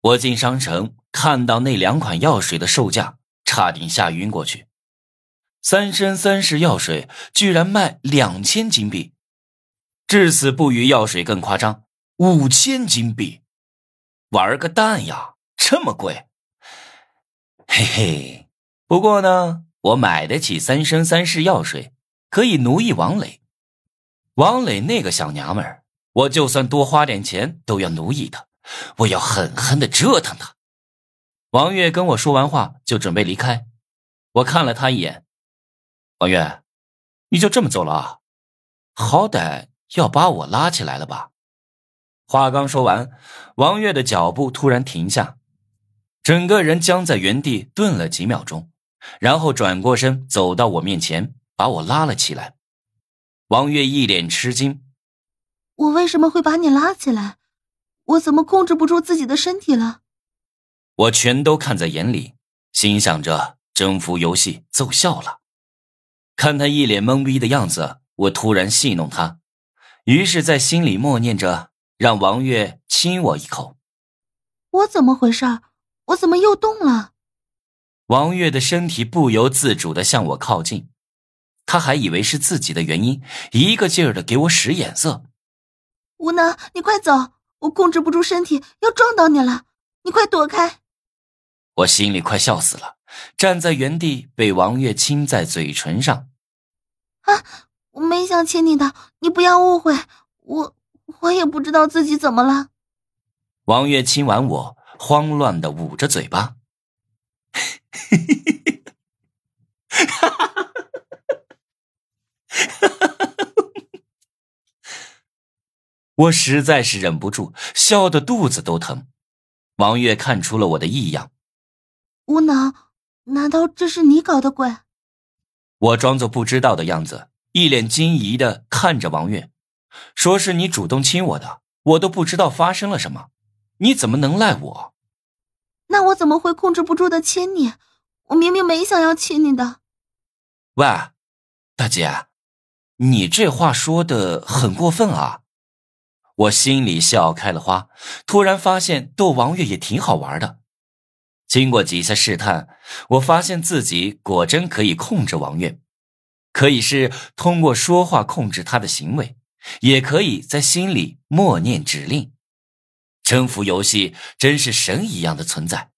我进商城看到那两款药水的售价，差点吓晕过去。三生三世药水居然卖两千金币，至死不渝药水更夸张，五千金币，玩个蛋呀！这么贵，嘿嘿。不过呢，我买得起三生三世药水，可以奴役王磊。王磊那个小娘们儿，我就算多花点钱都要奴役她，我要狠狠的折腾他。王月跟我说完话，就准备离开。我看了他一眼。王月，你就这么走了啊？好歹要把我拉起来了吧？话刚说完，王月的脚步突然停下，整个人僵在原地顿了几秒钟，然后转过身走到我面前，把我拉了起来。王月一脸吃惊：“我为什么会把你拉起来？我怎么控制不住自己的身体了？”我全都看在眼里，心想着征服游戏奏效了。看他一脸懵逼的样子，我突然戏弄他，于是，在心里默念着，让王月亲我一口。我怎么回事？我怎么又动了？王月的身体不由自主的向我靠近，他还以为是自己的原因，一个劲儿的给我使眼色。吴能，你快走！我控制不住身体，要撞到你了，你快躲开！我心里快笑死了。站在原地，被王月亲在嘴唇上。啊，我没想亲你的，你不要误会，我我也不知道自己怎么了。王月亲完我，慌乱的捂着嘴巴。我实在是忍不住，笑得肚子都疼。王月看出了我的异样，无能。难道这是你搞的鬼？我装作不知道的样子，一脸惊疑的看着王月，说是你主动亲我的，我都不知道发生了什么，你怎么能赖我？那我怎么会控制不住的亲你？我明明没想要亲你的。喂，大姐，你这话说的很过分啊！我心里笑开了花，突然发现逗王月也挺好玩的。经过几次试探，我发现自己果真可以控制王月，可以是通过说话控制他的行为，也可以在心里默念指令。征服游戏真是神一样的存在，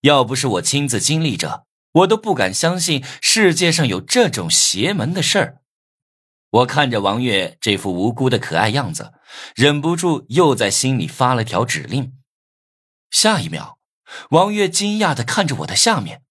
要不是我亲自经历着，我都不敢相信世界上有这种邪门的事儿。我看着王月这副无辜的可爱样子，忍不住又在心里发了条指令。下一秒。王月惊讶的看着我的下面，